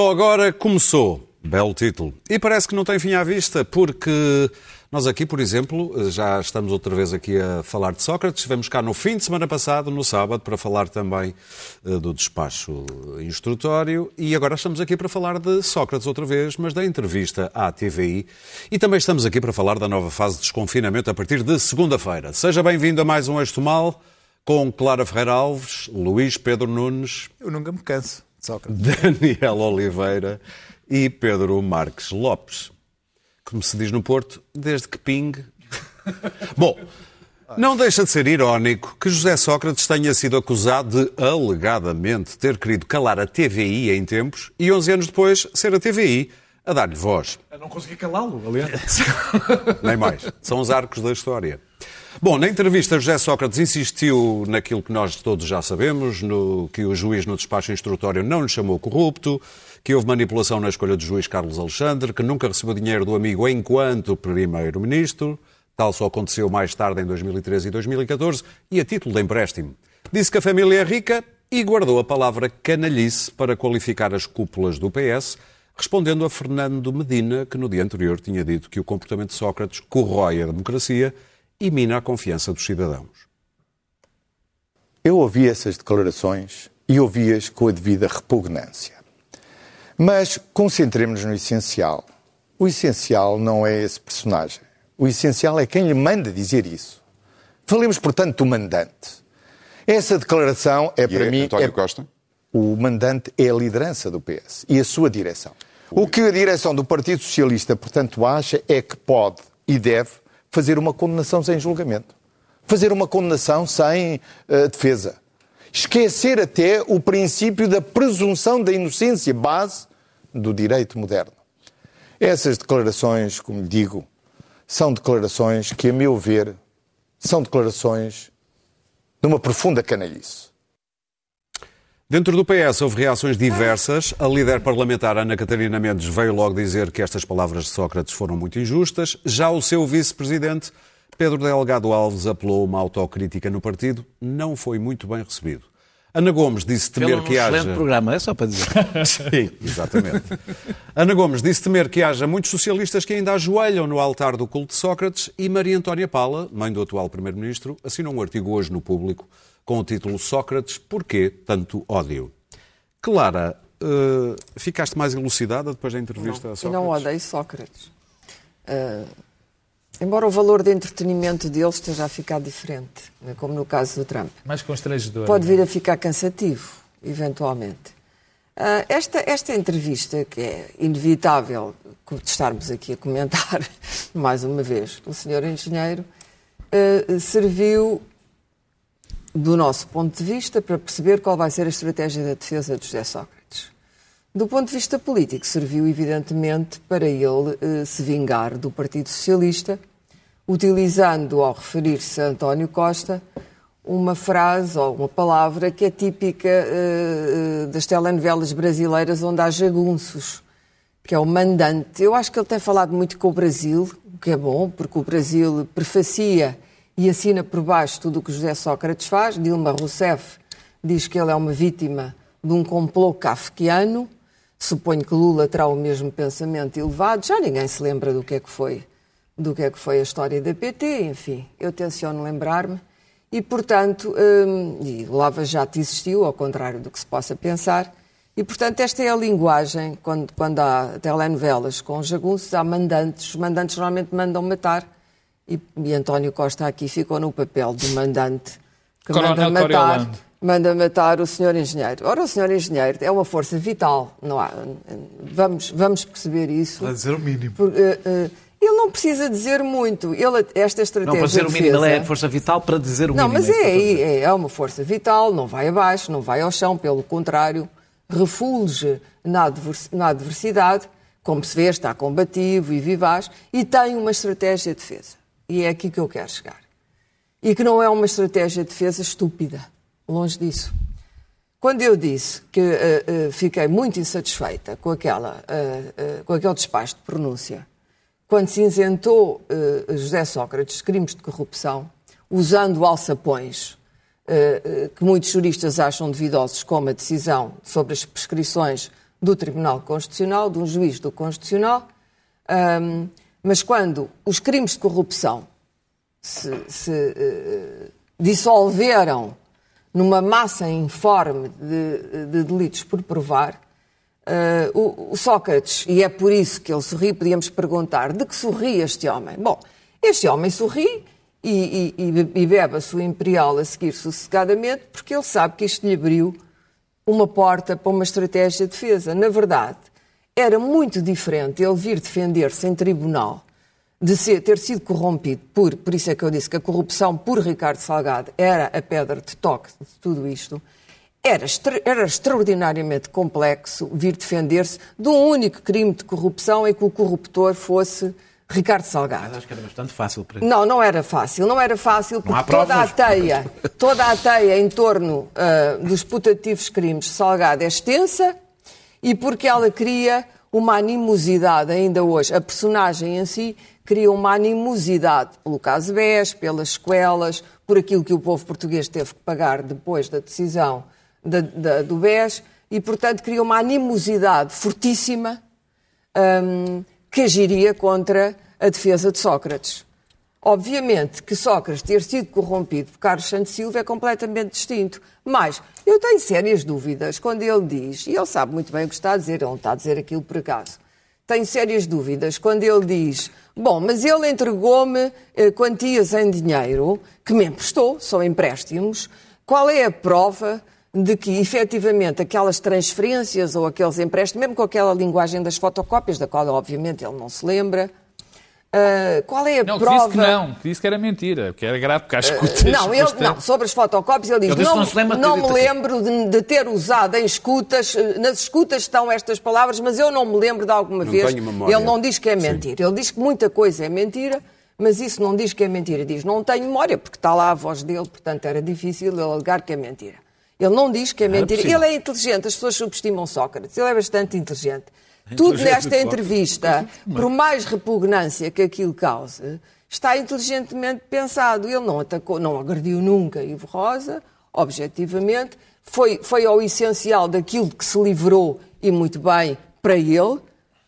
Só agora começou. Belo título. E parece que não tem fim à vista, porque nós aqui, por exemplo, já estamos outra vez aqui a falar de Sócrates. Estivemos cá no fim de semana passado, no sábado, para falar também uh, do despacho instrutório. E agora estamos aqui para falar de Sócrates outra vez, mas da entrevista à TVI. E também estamos aqui para falar da nova fase de desconfinamento a partir de segunda-feira. Seja bem-vindo a mais um Eixo Mal com Clara Ferreira Alves, Luís Pedro Nunes. Eu nunca me canso. Sócrates. Daniel Oliveira e Pedro Marques Lopes. Como se diz no Porto, desde que pingue. Bom, não deixa de ser irónico que José Sócrates tenha sido acusado de, alegadamente, ter querido calar a TVI em tempos e 11 anos depois ser a TVI a dar-lhe voz. Eu não consegui calá-lo, aliás. Nem mais. São os arcos da história. Bom, na entrevista, José Sócrates insistiu naquilo que nós todos já sabemos, no, que o juiz no despacho instrutório não lhe chamou corrupto, que houve manipulação na escolha do juiz Carlos Alexandre, que nunca recebeu dinheiro do amigo enquanto primeiro-ministro. Tal só aconteceu mais tarde, em 2013 e 2014, e a título de empréstimo. Disse que a família é rica e guardou a palavra canalhice para qualificar as cúpulas do PS, respondendo a Fernando Medina, que no dia anterior tinha dito que o comportamento de Sócrates corrói a democracia e mina a confiança dos cidadãos. Eu ouvi essas declarações e ouvi-as com a devida repugnância. Mas concentremos-nos no essencial. O essencial não é esse personagem. O essencial é quem lhe manda dizer isso. Falemos, portanto, do mandante. Essa declaração é e para é mim. António é... Costa? O mandante é a liderança do PS e a sua direção. O que a direção do Partido Socialista, portanto, acha é que pode e deve fazer uma condenação sem julgamento. Fazer uma condenação sem uh, defesa. Esquecer até o princípio da presunção da inocência, base do direito moderno. Essas declarações, como digo, são declarações que, a meu ver, são declarações de uma profunda canalice. Dentro do PS houve reações diversas. A líder parlamentar Ana Catarina Mendes veio logo dizer que estas palavras de Sócrates foram muito injustas. Já o seu vice-presidente, Pedro Delgado Alves, apelou uma autocrítica no partido. Não foi muito bem recebido. Ana Gomes disse temer Pelo que haja. excelente programa, é só para dizer. Sim, exatamente. Ana Gomes disse temer que haja muitos socialistas que ainda ajoelham no altar do culto de Sócrates e Maria Antónia Pala, mãe do atual Primeiro-Ministro, assinou um artigo hoje no público com o título Sócrates, porquê tanto ódio? Clara, uh, ficaste mais elucidada depois da entrevista não, a Sócrates? Eu não odeio Sócrates. Uh, embora o valor de entretenimento deles esteja a ficar diferente, né, como no caso do Trump. Mais constrangedor. Pode vir a ficar cansativo, eventualmente. Uh, esta, esta entrevista, que é inevitável estarmos aqui a comentar, mais uma vez, o senhor engenheiro, uh, serviu do nosso ponto de vista, para perceber qual vai ser a estratégia da defesa de José Sócrates. Do ponto de vista político, serviu evidentemente para ele eh, se vingar do Partido Socialista, utilizando, ao referir-se a António Costa, uma frase ou uma palavra que é típica eh, das telenovelas brasileiras onde há jagunços, que é o mandante. Eu acho que ele tem falado muito com o Brasil, o que é bom, porque o Brasil prefacia e assina por baixo tudo o que José Sócrates faz. Dilma Rousseff diz que ele é uma vítima de um complô kafkiano. Suponho que Lula terá o mesmo pensamento elevado. Já ninguém se lembra do que é que foi, do que é que foi a história da PT. Enfim, eu tenciono lembrar-me. E, portanto, hum, e Lava Jato existiu, ao contrário do que se possa pensar. E, portanto, esta é a linguagem, quando, quando há telenovelas com jagunços, há mandantes. Os mandantes normalmente mandam matar e, e, António Costa aqui ficou no papel do mandante que Coronel manda matar, Coriolano. manda matar o senhor engenheiro. Ora, o senhor engenheiro é uma força vital, não há, vamos, vamos perceber isso. Para dizer o mínimo. Por, uh, uh, ele não precisa dizer muito. Ele, esta estratégia Não, para dizer o mínimo, ele é força vital para dizer o não, mínimo. mas estou a é, dizer. é, é uma força vital, não vai abaixo, não vai ao chão, pelo contrário, refulge na adversidade, como se vê, está combativo e vivaz, e tem uma estratégia de defesa. E é aqui que eu quero chegar. E que não é uma estratégia de defesa estúpida, longe disso. Quando eu disse que eh, eh, fiquei muito insatisfeita com, aquela, eh, com aquele despacho de pronúncia, quando se isentou José Sócrates de crimes de corrupção, usando alçapões que muitos juristas acham duvidosos, como a decisão sobre as prescrições do Tribunal Constitucional, de um juiz do Constitucional, ahm, mas quando os crimes de corrupção se, se, eh, dissolveram numa massa informe de, de delitos por provar, eh, o, o Sócrates, e é por isso que ele sorri, podíamos perguntar de que sorri este homem? Bom, este homem sorri e, e, e bebe a sua imperial a seguir sossegadamente porque ele sabe que isto lhe abriu uma porta para uma estratégia de defesa. Na verdade, era muito diferente ele vir defender-se em tribunal de ser, ter sido corrompido por, por isso é que eu disse que a corrupção por Ricardo Salgado era a pedra de toque de tudo isto, era, extra, era extraordinariamente complexo vir defender-se de um único crime de corrupção em que o corruptor fosse Ricardo Salgado. Mas acho que era bastante fácil para Não, não era fácil. Não era fácil porque toda a teia, toda a teia em torno ah, dos putativos crimes de Salgado é extensa e porque ela cria uma animosidade ainda hoje. A personagem em si cria uma animosidade pelo caso BES, pelas sequelas, por aquilo que o povo português teve que pagar depois da decisão do BES e, portanto, cria uma animosidade fortíssima hum, que agiria contra a defesa de Sócrates. Obviamente que Sócrates ter sido corrompido por Carlos Santos Silva é completamente distinto. Mas eu tenho sérias dúvidas quando ele diz, e ele sabe muito bem o que está a dizer, ele não está a dizer aquilo por acaso. Tenho sérias dúvidas quando ele diz: Bom, mas ele entregou-me eh, quantias em dinheiro que me emprestou, são empréstimos. Qual é a prova de que efetivamente aquelas transferências ou aqueles empréstimos, mesmo com aquela linguagem das fotocópias, da qual obviamente ele não se lembra, ah, qual é a Não, que prova? disse que não, que disse que era mentira, que era grave, porque há escutas. Não, ele, não, sobre as fotocópias ele diz, Ele disse não, que não não me acredita. lembro de, de ter usado em escutas, eh, nas escutas estão estas palavras, mas eu não me lembro de alguma Não vez. tenho memória. Ele não diz que é mentira, ele diz que muita coisa é mentira, mas isso não diz que é mentira, diz não tenho memória, porque está lá a voz dele, portanto era difícil ele alegar que é mentira. Ele não diz que é mentira. Ele é inteligente, as pessoas subestimam Sócrates, ele é bastante inteligente. Tudo inteligente nesta entrevista, por mais repugnância que aquilo cause, está inteligentemente pensado. Ele não atacou, não agrediu nunca Ivo Rosa, objetivamente, foi, foi ao essencial daquilo que se livrou e muito bem para ele,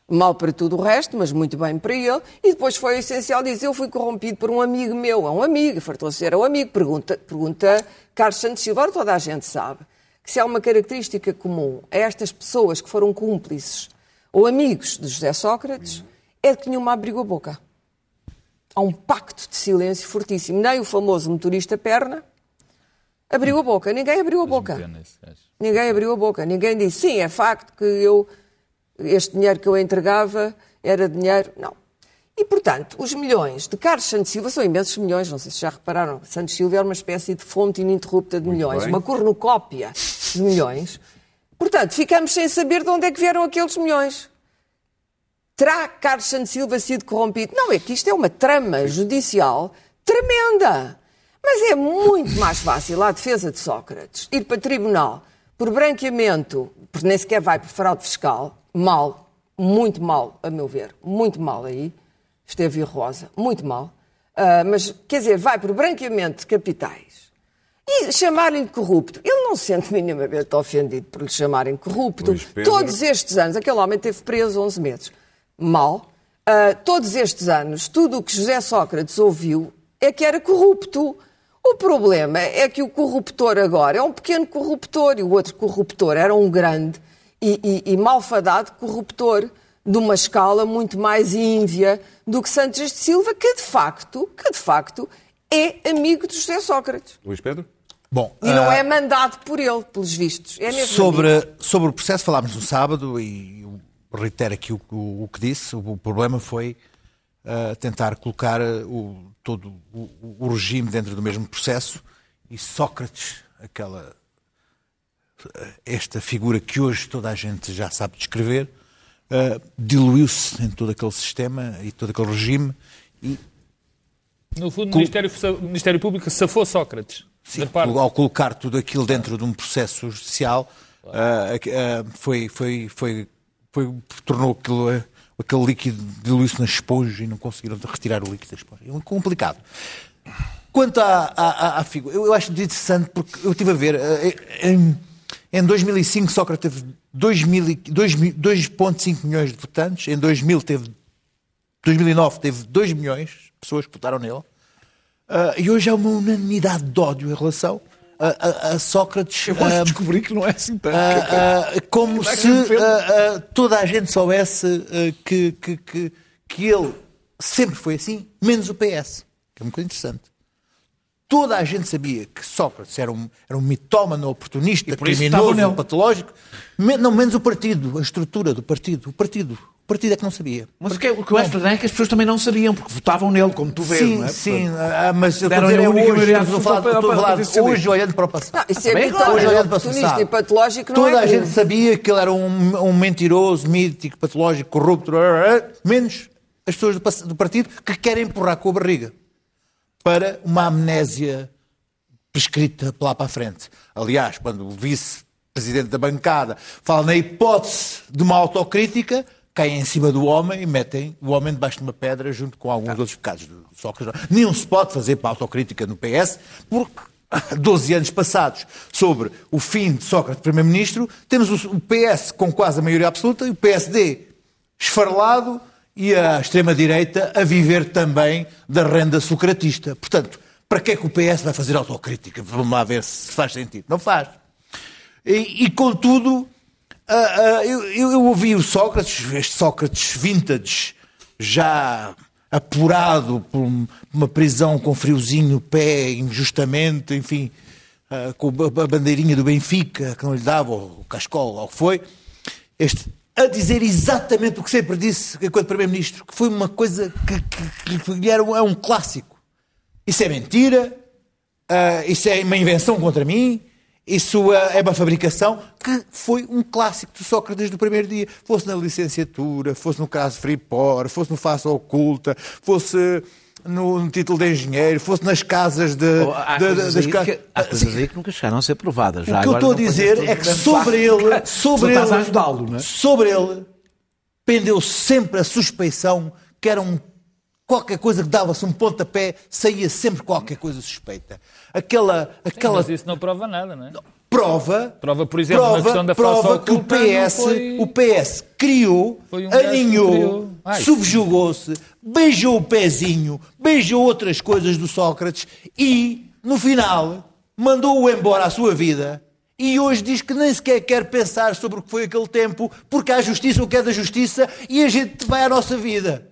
mal para tudo o resto, mas muito bem para ele, e depois foi ao essencial dizer, eu fui corrompido por um amigo meu, é um amigo, fartou-se ser um amigo, pergunta, pergunta Carlos Santos Silva, toda a gente sabe que se há uma característica comum a estas pessoas que foram cúmplices ou amigos de José Sócrates, é que nenhuma abriu a boca. Há um pacto de silêncio fortíssimo. Nem o famoso motorista perna abriu a boca. Ninguém abriu a boca. Ninguém abriu a boca. Ninguém disse, sim, é facto que eu, este dinheiro que eu entregava era dinheiro. Não. E, portanto, os milhões de Carlos Santos Silva são imensos milhões, não sei se já repararam. Santos Silva era uma espécie de fonte ininterrupta de milhões, bem. uma cornucópia de milhões. Portanto, ficamos sem saber de onde é que vieram aqueles milhões. Terá Carlos Santos Silva sido corrompido? Não, é que isto é uma trama judicial tremenda. Mas é muito mais fácil à defesa de Sócrates ir para tribunal por branqueamento, porque nem sequer vai por fraude fiscal, mal, muito mal, a meu ver, muito mal aí, esteve Rosa, muito mal, Ah, mas quer dizer, vai por branqueamento de capitais e chamarem-lhe corrupto. Ele não se sente minimamente ofendido por lhe chamarem corrupto. Pedro. Todos estes anos, aquele homem teve preso 11 meses. Mal. Ah, todos estes anos, tudo o que José Sócrates ouviu é que era corrupto. O problema é que o corruptor agora é um pequeno corruptor e o outro corruptor era um grande e, e- e malfadado corruptor de uma escala muito mais ínvia do que Santos de Silva, que de facto, que de facto é amigo de José Sócrates. Luís Pedro? Bom, E não ah, é mandado por ele, pelos vistos. É amigo. sobre, sobre o processo falámos no sábado e eu reitero aqui o, o- o que disse. O, problema foi ah, tentar colocar ah, o, todo o, o regime dentro do mesmo processo e Sócrates, aquela ah, esta figura que hoje toda a gente já sabe descrever, ah, diluiu-se em todo aquele sistema e todo aquele regime e No fundo, o Ministério, o Ministério Público safou Sócrates. Sim, ao colocar tudo aquilo dentro de um processo judicial, ah, ah, foi, foi, foi, foi, tornou aquilo, ah, aquele líquido diluiu-se na esponja e não conseguiram retirar o líquido da esponja. É complicado. Quanto à, à, à- figura, eu, eu acho interessante porque eu estive a ver, ah, em- Em 2005, Sócrates teve 2 mil e- 2 mil- 2,5 milhões de votantes. Em 2000 teve, 2009 teve 2 milhões pessoas que votaram nele. Ah, e hoje há uma unanimidade de ódio em relação a, a- a Sócrates. Eu ah, descobri que não é assim tanto. ah, ah, como é se ah, ah, toda a gente soubesse que, que, que, que ele sempre foi assim, menos o PS. Que é muito interessante. Toda a gente sabia que Sócrates era um, era um mitómano, oportunista, criminoso, nele. patológico. Me- não, menos o partido, a estrutura do partido. O partido. O partido é que não sabia. Mas o que, o que eu acho estranho é que as pessoas também não sabiam, porque votavam nele, como tu vês, Sim, não é? sim, ah, mas eu estou a dizer é hoje, maioria estou a falar, estou a falar hoje olhando para o passado. Não, isso é mitómano, Hoje olhando para o passado. e patológico não Toda é a gente sabia que ele era um, um mentiroso, mítico, patológico, corrupto, menos as pessoas do partido que querem empurrar com a barriga para uma amnésia prescrita lá para a frente. Aliás, quando o vice-presidente da bancada fala na hipótese de uma autocrítica, caem em cima do homem e metem o homem debaixo de uma pedra junto com alguns outros pecados do Sócrates. Nenhum se pode fazer para autocrítica no PS, porque 12 anos passados sobre o fim de Sócrates primeiro-ministro, temos o o PS com quase a maioria absoluta e o PSD esfarelado e a extrema-direita a viver também da renda socratista. Portanto, para que é que o PS vai fazer autocrítica? Vamos lá ver se faz sentido. Não faz. E, e, contudo, ah, eu, eu- ouvi o Sócrates, este Sócrates vintage, já apurado por um- uma prisão com friozinho no pé, injustamente, enfim, ah, com a bandeirinha do Benfica que não lhe dava, o Cascol, ou o que foi, este, a dizer exatamente o que sempre disse enquanto Primeiro-Ministro, que foi uma coisa que, que, que lhe era um, é um clássico. Isso é mentira, ah, isso é uma invenção contra mim, isso ah, é uma fabricação, que foi um clássico de Sócrates do primeiro dia. Fosse na licenciatura, fosse no caso Freeport, fosse no Faça Oculta, fosse no, no título de engenheiro, fosse nas casas de... Oh, Há de- coisas, das aí ca- que, há coisas aí que nunca chegaram a ser provadas. Já o que eu estou a dizer pões é que sobre ele, sobre ele, ajudá-lo, é? sobre ele, pendeu sempre a suspeição que era um qualquer coisa que dava-se um pontapé, saía sempre qualquer coisa suspeita. Aquela, aquela Mas isso não prova nada, não é? prova, Prova, por exemplo, na prova, questão da prova que o PS, foi- o PS criou, um aninhou, subjugou-se, beijou o pezinho, beijou outras coisas do Sócrates e, no final, mandou-o embora à sua vida. E hoje diz que nem sequer quer pensar sobre o que foi aquele tempo, porque há justiça o que é da justiça e a gente vai à nossa vida.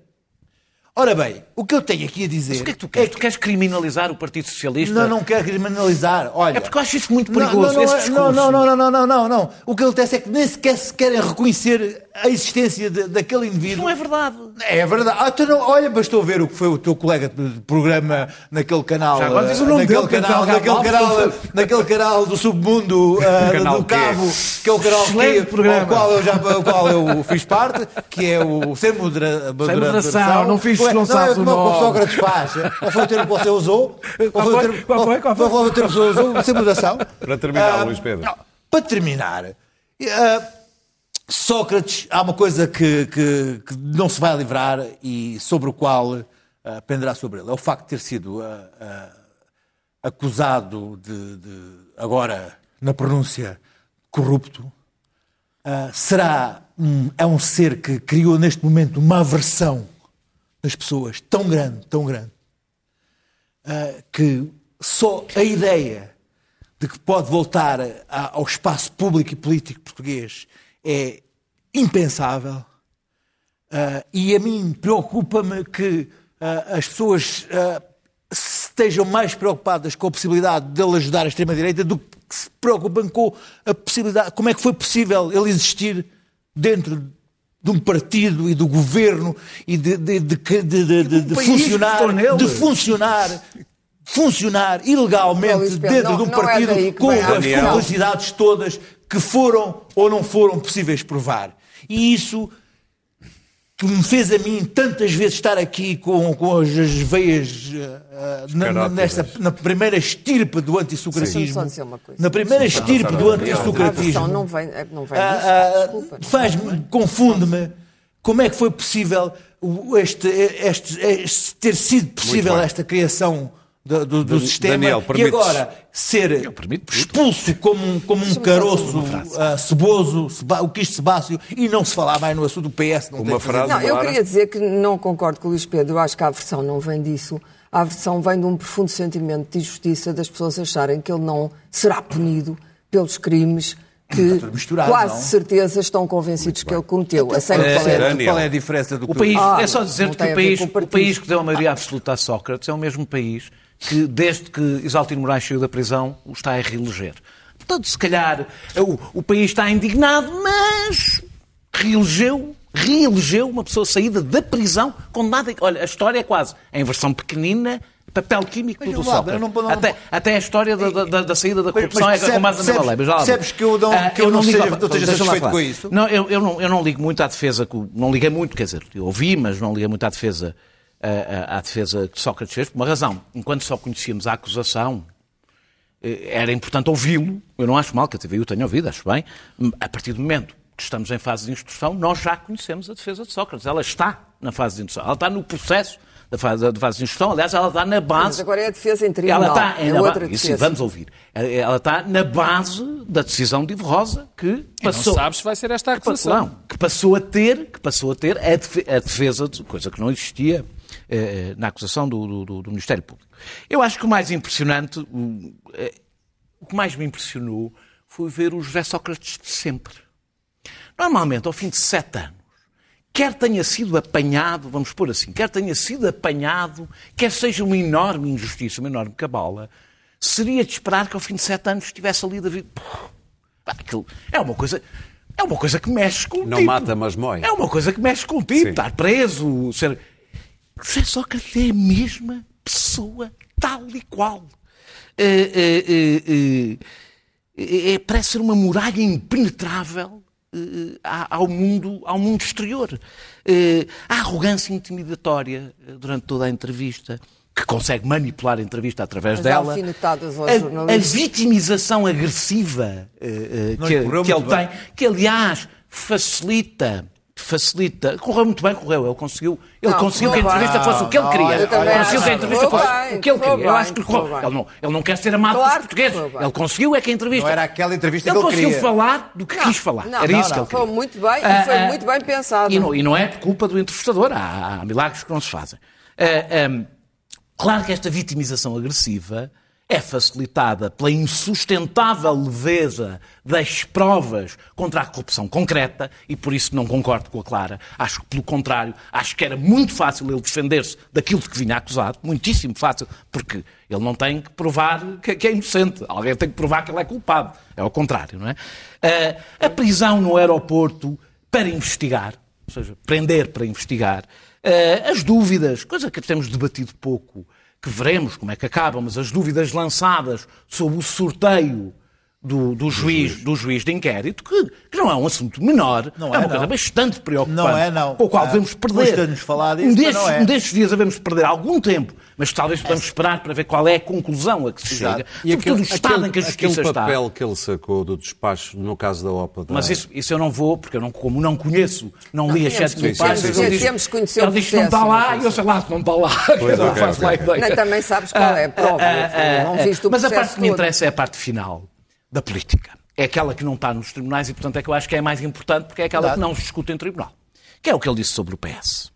Ora bem, o que eu tenho aqui a dizer Mas o que é que tu queres? Tu queres criminalizar o Partido Socialista? não, não quero criminalizar. Olha, É porque eu acho isso muito Não, perigoso, Não, não, é- discurso. não, não, não, não, não, não, não. O que acontece é que nem sequer se querem reconhecer a existência de- daquele indivíduo. Não é verdade. É verdade. Ah, tu não, olha, bastou ver o que foi o teu colega de programa naquele canal. Já agora diz o eh, nome naquele dele, que é canal, naquele canal, portanto. naquele canal do submundo eh, Canal do? Cabo, que é o canal que, programa. ao qual eu já ao qual eu fiz parte, que é o sem, modera, moderação, não fiz- Ué, não sabes é o como o nome. Sócrates faz. Qual foi o termo que você usou? Qual foi o termo- Qual foi? Qual foi? qual foi o termo que você usou? Sem moderação? Para terminar, Ah, Luís Pedro. não, para terminar, ah, Sócrates, há uma coisa que, que- que não se vai livrar e sobre o qual ah, penderá sobre ele. É o facto de ter sido ah, ah, acusado de, de, agora, na pronúncia, corrupto. Será um, é um ser que criou neste momento uma aversão nas pessoas tão grande, tão grande, que só a ideia de que pode voltar a- ao espaço público e político português é impensável. Ah, e a mim preocupa-me que ah, as pessoas ah, estejam mais preocupadas com a possibilidade dele ajudar a extrema-direita do que se preocupam com a possibilidade, como é que foi possível ele existir dentro de um partido e do governo e de, de, de, de, de- de- de funcionar, de funcionar, funcionar Não, ilegalmente Luís Pedro, dentro não- de um não é partido que com as publicidades todas que foram ou não foram possíveis provar. E isso que me fez a mim tantas vezes estar aqui com, com as, as veias ah, na, nesta, na primeira estirpe do antissocratismo. Na primeira estirpe do antissocratismo. não vem, não vem desculpa. Faz-me, confunde-me. Como é que foi possível o- este, este- este- ter sido possível esta criação do, do- do sistema Daniel, e agora ser expulso como um, como um caroço ah, ceboso, seba- o quisto sebáceo e não se falar mais no assunto do PS. Não Uma frase- Não, eu queria dizer que não concordo com o Luís Pedro. Acho que a aversão não vem disso. A aversão vem de um profundo sentimento de injustiça das pessoas acharem que ele não será punido pelos crimes que quase não? certeza estão convencidos que ele cometeu. A 100%. Qual é, qual é a diferença do que O país, Ah, é só não dizer-te que o país, o país que deu a maioria absoluta a Sócrates é o mesmo país que, desde que Isaltino Moraes saiu da prisão, o está a reeleger. Portanto, se calhar, o, o país está indignado, mas reelegeu, reelegeu uma pessoa saída da prisão com nada. Olha, a história é quase em versão pequenina, papel químico Mas do lá, Sócrates. eu não- não- até, até a história da, da- da- da saída da Mas corrupção é com base na mesma lei. mas lá percebes que eu não- Ah, que eu não ligo- seja- não esteja satisfeito com isso? Não, eu, eu não, eu não ligo muito à defesa, não liguei muito, quer dizer, eu ouvi, mas não liguei muito à defesa, à, à- defesa que Sócrates fez, por uma razão. Enquanto só conhecíamos a acusação, eh, era importante ouvi-lo. Eu não acho mal que a TVI o tenha ouvido, acho bem. A partir do momento que estamos em fase de instrução, nós já conhecemos a defesa de Sócrates. Ela está na fase de instrução. Ela está no processo da fase, da fase de instrução. Aliás, ela está na base. Mas agora é a defesa em tribunal. Ela está é na ba- outra Isso, defesa. vamos ouvir. Ela está na base da decisão de Ivo Rosa que passou. Não sabes se vai ser esta a acusação. Não, que passou a ter, que passou a ter a defe- a defesa, de coisa que não existia eh, na acusação do, do- do- Ministério Público. Eu acho que o mais impressionante, o, eh, o que mais me impressionou foi ver o José Sócrates de sempre. Normalmente, ao fim de sete anos, quer tenha sido apanhado, vamos pôr assim, quer tenha sido apanhado, quer seja uma enorme injustiça, uma enorme cabala, seria de esperar que ao fim de sete anos estivesse ali David. Aquilo é uma coisa. É uma coisa que mexe com o Não tipo. mata, mas mói. É uma coisa que mexe com o tipo. Sim. Estar preso, ser. José Sócrates é a mesma pessoa, tal e qual. É, é, é, parece ser uma muralha impenetrável ao, mundo, ao mundo exterior. Eh, a arrogância intimidatória eh, durante toda a entrevista, que consegue manipular a entrevista através As dela. A, a vitimização agressiva eh, eh, que, que ele bem. tem, que aliás facilita. Facilita. Correu muito bem, correu. Ele conseguiu, ele Não, conseguiu que a entrevista bem. fosse o que ele Não, queria. Ele conseguiu que a entrevista Correu fosse bem, o que ele correu queria. Eu acho que correu. Ele não, ele não quer ser amado Claro pelos portugueses. Ele conseguiu é que a entrevista. Não era aquela entrevista ele que ele conseguiu queria. falar do que Não, quis falar. não, era não, isso que não, ele queria. foi muito bem e Ah, foi ah, muito bem pensado. E não, e não é por culpa do entrevistador. Há, há milagres que não se fazem. Ah, ah, claro que esta vitimização agressiva é facilitada pela insustentável leveza das provas contra a corrupção concreta e por isso não concordo com a Clara. Acho que, pelo contrário, acho que era muito fácil ele defender-se daquilo de que vinha acusado, muitíssimo fácil, porque ele não tem que provar que, é inocente. Alguém tem que provar que ele é culpado. É ao contrário, não é? Ah, a prisão no aeroporto para investigar, ou seja, prender para investigar, ah, as dúvidas, coisa que temos debatido pouco, que veremos como é que acabam, mas as dúvidas lançadas sobre o sorteio do, do juiz, do juiz de inquérito, que, que não é um assunto menor, Não é, é, uma não. coisa bastante preocupante, Não é, não. com o qual Ah, devemos perder. custa-nos falar disso, um, destes, não é. um destes dias devemos perder algum tempo, mas talvez podemos esperar para ver qual é a conclusão a que se Exato. chega, E sobretudo aquele, o estado aquele- em que a aquele justiça está. papel que ele sacou do despacho, no caso da OPA. Da... Mas isso, isso eu não vou, porque eu não, como não conheço, não, li as temos sete mil páginas. ele diz- Temos que conhecer ele o diz que não está lá não e eu sei lá se não está lá. Não ideia. Nem também sabes qual é a prova. não viste o Mas a parte que me interessa é a parte final da política. É aquela que não está nos tribunais e, portanto, é que eu acho que é a mais importante porque é aquela que não se discute em tribunal. Que é o que ele disse sobre o PS.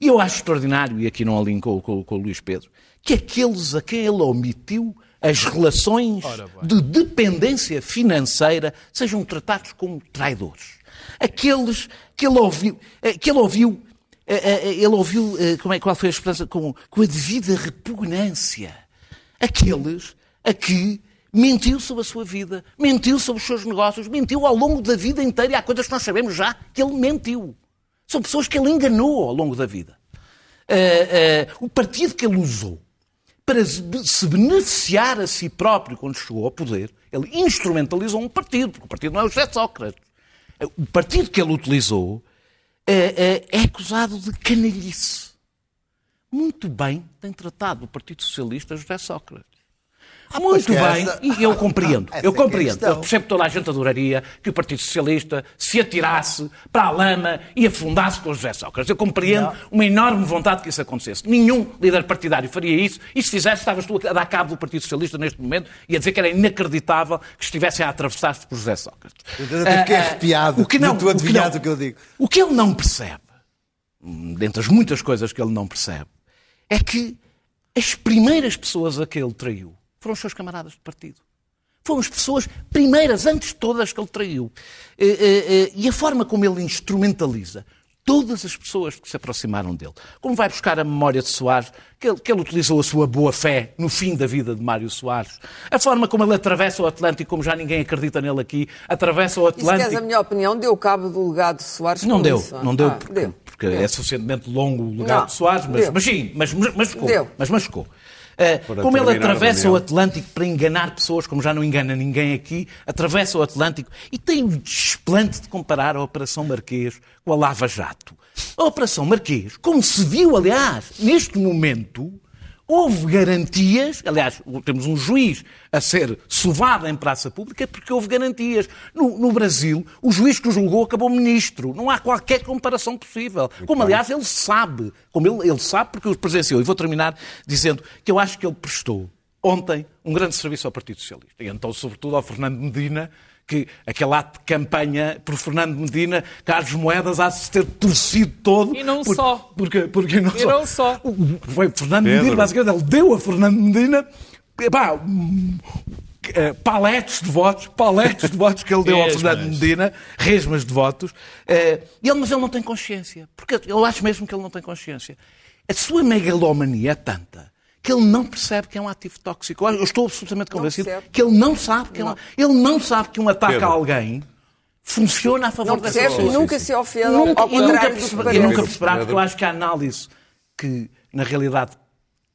E eu acho extraordinário, e aqui não alinho com, com- com o Luís Pedro, que aqueles a quem ele omitiu as relações de dependência financeira sejam tratados como traidores. Aqueles que ele ouviu, eh, que ele ouviu, eh, eh, ele ouviu, como é, qual foi a expressão, com, com a devida repugnância. Aqueles a que mentiu sobre a sua vida, mentiu sobre os seus negócios, mentiu ao longo da vida inteira. E há coisas que nós sabemos já que ele mentiu. São pessoas que ele enganou ao longo da vida. Ah, ah, o partido que ele usou para se beneficiar a si próprio quando chegou ao poder, ele instrumentalizou um partido, porque o partido não é o José Sócrates. O partido que ele utilizou ah, é acusado de canalhice. Muito bem tem tratado o Partido Socialista José Sócrates. Muito Mas bem, essa- e eu compreendo. Essa Eu é é compreendo. questão. Eu percebo que toda a gente adoraria que o Partido Socialista se atirasse para a lama e afundasse com o José Sócrates. Eu compreendo uma enorme vontade que isso acontecesse. Nenhum líder partidário faria isso. E se fizesse, estavas tu a dar cabo do Partido Socialista neste momento e a dizer que era inacreditável que estivessem a atravessar-se por José Sócrates. Eu até fiquei Ah, ah, arrepiado o que não, de tu adivinhares o o que eu digo. O que ele não percebe, hum, dentre as muitas coisas que ele não percebe, é que as primeiras pessoas a que ele traiu foram os seus camaradas de partido. Foram as pessoas primeiras, antes de todas, que ele traiu. Eh, eh, eh, E a forma como ele instrumentaliza todas as pessoas que se aproximaram dele. Como vai buscar a memória de Soares, que ele, que ele utilizou a sua boa fé no fim da vida de Mário Soares. A forma como ele atravessa o Atlântico, como já ninguém acredita nele aqui, atravessa o se queres a Atlântico. minha opinião, deu cabo do legado de Soares Não deu, isso. não deu, Ah, porque, deu. porque Deu. é suficientemente longo o legado Não, de Soares, mas, mas sim, mas, mas. Deu. Mas machucou. Uh, como ele atravessa o Atlântico para enganar pessoas, como já não engana ninguém aqui, atravessa o Atlântico e tem o desplante de comparar a Operação Marquês com a Lava Jato. A Operação Marquês, como se viu, aliás, neste momento, houve garantias, aliás, temos um juiz a ser sovado em praça pública porque houve garantias. No, no Brasil, o juiz que o julgou acabou ministro. Não há qualquer comparação possível. como, aliás, ele sabe. Como ele, ele sabe porque o presenciou. E vou terminar dizendo que eu acho que ele prestou ontem um grande serviço ao Partido Socialista. E então, sobretudo, ao Fernando Medina, que aquele ato de campanha por Fernando Medina, Carlos Moedas há de se ter torcido todo. E não por- só. Porque, porque não E só. não só. Foi Fernando Pedro. Medina, basicamente, ele deu a Fernando Medina epá, um, eh, paletes de votos, paletes de votos que ele deu ao. Fernando Medina, resmas de votos, eh, e ele, mas ele não tem consciência, porque eu acho mesmo que ele não tem consciência. A sua megalomania é tanta que ele não percebe que é um ativo tóxico. Eu estou absolutamente convencido que ele não sabe que é um, ele não sabe que um ataque Pedro. a alguém funciona a favor Não percebe e pessoa. nunca se ofende, Nunca, ao e nunca, e nunca perceberá, porque eu acho que a análise que, na realidade,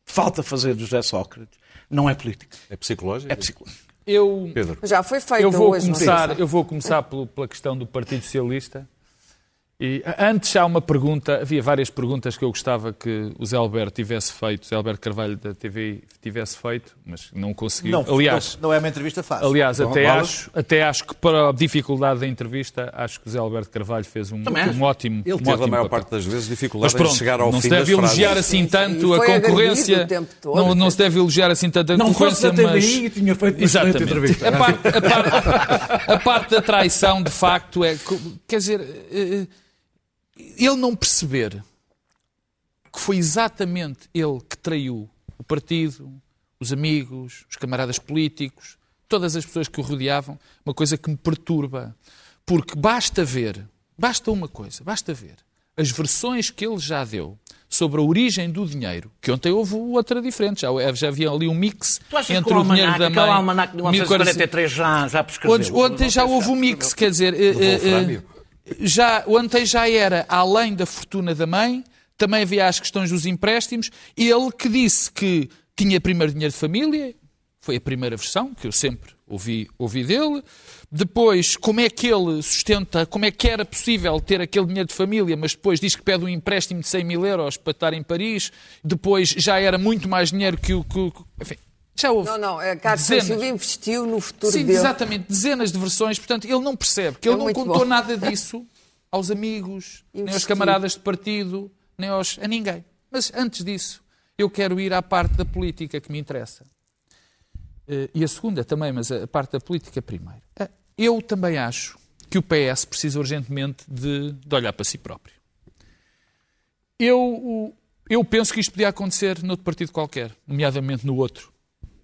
falta fazer do José Sócrates não é política, É psicológico? é psicológica. Eu, Pedro. Já foi feito eu vou hoje. começar, eu vou começar pelo- pela questão do Partido Socialista. E a- antes há uma pergunta, havia várias perguntas que eu gostava que o Zé Alberto tivesse feito, o Zé Alberto Carvalho da TV tivesse feito, mas não conseguiu. Não, aliás, não, não é uma entrevista fácil. aliás até, acho, até acho que para a dificuldade da entrevista, acho que o Zé Alberto Carvalho fez um, um ótimo Ele um teve a ótimo maior papel. parte das vezes Mas dificuldade pronto, em chegar ao não fim se deve das frases. elogiar assim Sim, sim. tanto a concorrência. todo. Não, não se deve elogiar assim tanto a Não concorrência, mas... TVI e tinha feito Exatamente. entrevista. A parte, a, parte, a parte da traição, de facto, é. Quer dizer, eh, ele não perceber que foi exatamente ele que traiu o partido, os amigos, os camaradas políticos, todas as pessoas que o rodeavam, uma coisa que me perturba. Porque basta ver, basta uma coisa, basta ver as versões que ele já deu sobre a origem do dinheiro, que ontem houve outra diferente, já, já havia ali um mix Tu achas entre que o o dinheiro da mãe... almanac de 1943 já, já prescreveu? Ontem, ontem já houve um mix, quer dizer, Wolframio. eh, já, ontem já era além da fortuna da mãe, também havia as questões dos empréstimos. Ele que disse que tinha primeiro dinheiro de família, foi a primeira versão que eu sempre ouvi, ouvi dele. Depois, como é que ele sustenta, como é que era possível ter aquele dinheiro de família, mas depois diz que pede um empréstimo de 100 mil euros para estar em Paris. Depois já era muito mais dinheiro que o. que o- Enfim, já houve. Não, não, a Carlos. Silva investiu no futuro Sim, dele. exatamente, dezenas de versões. Portanto, ele não percebe que É ele não contou bom. nada disso aos amigos, nem aos Investiu. camaradas de partido, nem aos, a ninguém. Mas antes disso, eu quero ir à parte da política que me interessa. Eh, E a segunda também, mas a parte da política primeiro. Eh, Eu também acho que o PS precisa urgentemente de, de olhar para si próprio. Eu, eu penso que isto podia acontecer noutro partido qualquer, nomeadamente no outro,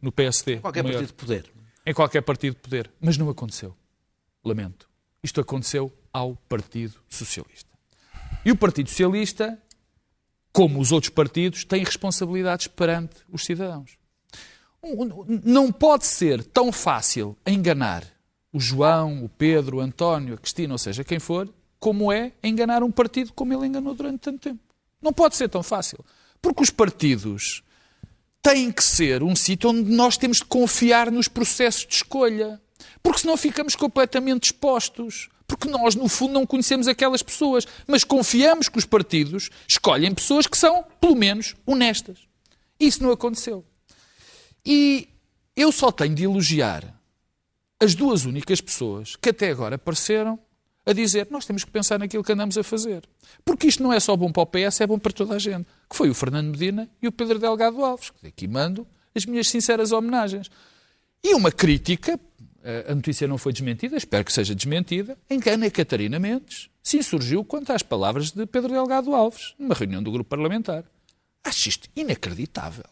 no PSD. Qualquer o maior partido de poder. em qualquer partido de poder. Mas não aconteceu. Lamento. Isto aconteceu ao Partido Socialista. E o Partido Socialista, como os outros partidos, tem responsabilidades perante os cidadãos. Não pode ser tão fácil enganar o João, o Pedro, o António, a Cristina, ou seja, quem for, como é enganar um partido como ele enganou durante tanto tempo. Não pode ser tão fácil. Porque os partidos têm que ser um sítio onde nós temos de confiar nos processos de escolha. Porque senão ficamos completamente expostos. Porque nós, no fundo, não conhecemos aquelas pessoas. Mas confiamos que os partidos escolhem pessoas que são, pelo menos, honestas. Isso não aconteceu. E eu só tenho de elogiar as duas únicas pessoas que até agora apareceram a dizer nós temos que pensar naquilo que andamos a fazer. Porque isto não é só bom para o PS, é bom para toda a gente. Que foi o Fernando Medina e o Pedro Delgado Alves. que Aqui mando as minhas sinceras homenagens. E uma crítica, a notícia não foi desmentida, espero que seja desmentida, em que Ana Catarina Mendes se insurgiu quanto às palavras de Pedro Delgado Alves, numa reunião do grupo parlamentar. Acho isto inacreditável.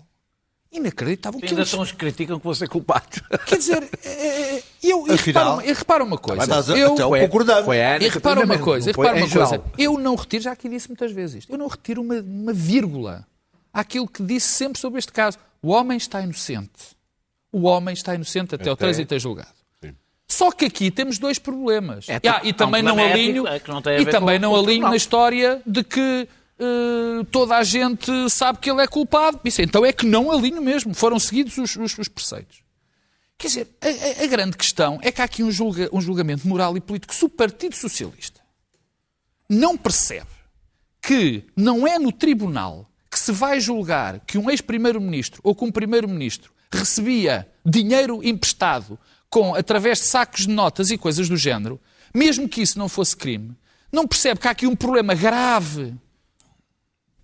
Inacreditável. Ainda são os que criticam que vou ser culpado. Quer dizer, é, eu, e Afinal- repara, e repara uma coisa. Mas eu, até o concordamos. Foi a Ana e repara uma coisa, e repara foi uma coisa. Eu não retiro, já aqui disse muitas vezes isto, eu não retiro uma, uma vírgula àquilo que disse sempre sobre este caso. O homem está inocente. O homem está inocente até, o Até- trânsito é julgado. Sim. Só que aqui temos dois problemas. É, Ah, e há também não alinho, é que não tem a e também com- não o alinho na história de que eh, toda a gente sabe que ele é culpado. Isso, então é que não alinho mesmo. Foram seguidos os, os- os preceitos. Quer dizer, a, a- a grande questão é que há aqui um, julga- um julgamento moral e político. Se o Partido Socialista não percebe que não é no tribunal que se vai julgar que um ex-primeiro-ministro ou que um primeiro-ministro recebia dinheiro emprestado com, através de sacos de notas e coisas do género, mesmo que isso não fosse crime, não percebe que há aqui um problema grave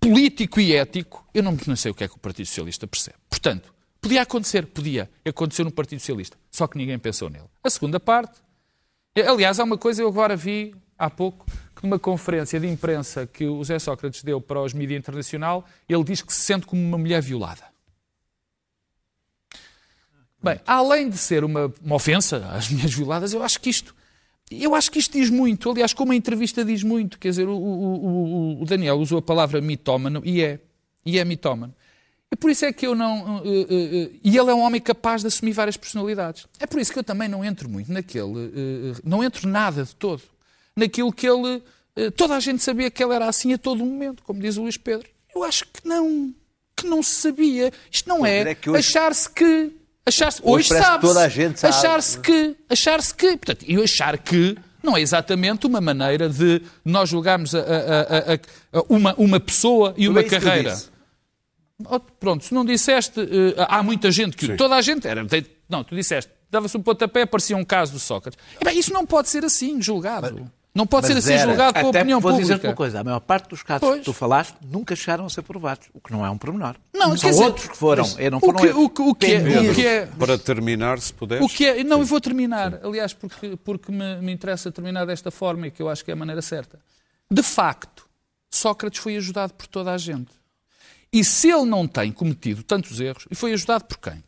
político e ético, eu não, sei o que é que o Partido Socialista percebe. Portanto, podia acontecer, podia. Aconteceu no Partido Socialista. Só que ninguém pensou nele. A segunda parte, aliás, há uma coisa eu agora vi há pouco, que numa conferência de imprensa que o José Sócrates deu para os mídia internacional, ele diz que se sente como uma mulher violada. Bem, além de ser uma, uma ofensa às mulheres violadas, eu acho que isto eu acho que isto diz muito. Aliás, como a entrevista diz muito. Quer dizer, o, o- o- Daniel usou a palavra mitómano e é. E é mitómano. E por isso é que eu não. eh, eh, eh, e ele é um homem capaz de assumir várias personalidades. É por isso que eu também não entro muito naquele. não entro nada de todo. Naquilo que ele. toda a gente sabia que ele era assim a todo momento, como diz o Luís Pedro. Eu acho que não. Que não se sabia. Isto não é, é achar-se que. Achar-se, hoje que sabe toda a gente sabe. Achar-se que, achar-se que, portanto, e achar que não é exatamente uma maneira de nós julgarmos a- a- a- uma, uma pessoa e uma é carreira. Oh, pronto, se não disseste, eh, há muita gente que. Sim. Toda a gente era. Não, tu disseste, dava-se um pontapé, aparecia um caso do Sócrates. E, bem, isso não pode ser assim, julgado. Não pode ser mas assim era. julgado com a Até opinião vou dizer-te pública. uma coisa, a maior parte dos casos Pois. que tu falaste nunca chegaram a ser provados, o que não é um pormenor. Não, São dizer, outros que foram, mas e não o foram que- eles. o que- o que é- o que é- Para terminar, se puderes. O que é, não, eu vou terminar, aliás, porque, porque me, me interessa terminar desta forma e que eu acho que é a maneira certa. De facto, Sócrates foi ajudado por toda a gente. E se ele não tem cometido tantos erros, e foi ajudado por quem?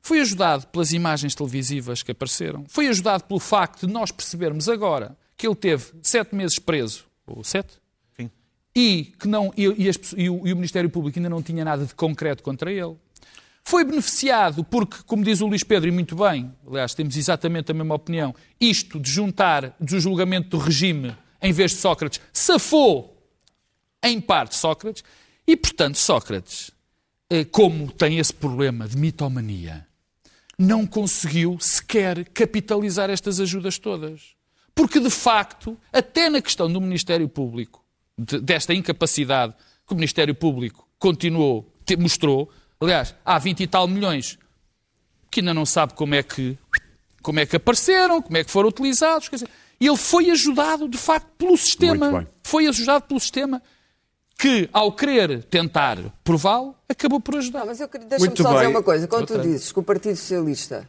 Foi ajudado pelas imagens televisivas que apareceram, foi ajudado pelo facto de nós percebermos agora que ele teve sete meses preso, ou sete? Sim. E, que não, e, e as e o, e o Ministério Público ainda não tinha nada de concreto contra ele. Foi beneficiado porque, como diz o Luís Pedro, e muito bem, aliás, temos exatamente a mesma opinião, isto de juntar do julgamento do regime em vez de Sócrates, safou em parte Sócrates, e portanto Sócrates, eh, como tem esse problema de mitomania, não conseguiu sequer capitalizar estas ajudas todas. Porque, de facto, até na questão do Ministério Público, de- desta incapacidade que o Ministério Público continuou, te- mostrou, aliás, há 20 e tal milhões que ainda não sabe como é que, como é que apareceram, como é que foram utilizados. Quer dizer, ele foi ajudado, de facto, pelo Muito sistema. Foi ajudado pelo sistema que, ao querer tentar prová-lo, acabou por ajudar. Não, mas eu queria- deixa-me Muito só dizer bem. uma coisa. Quando tu Outra. dizes que o Partido Socialista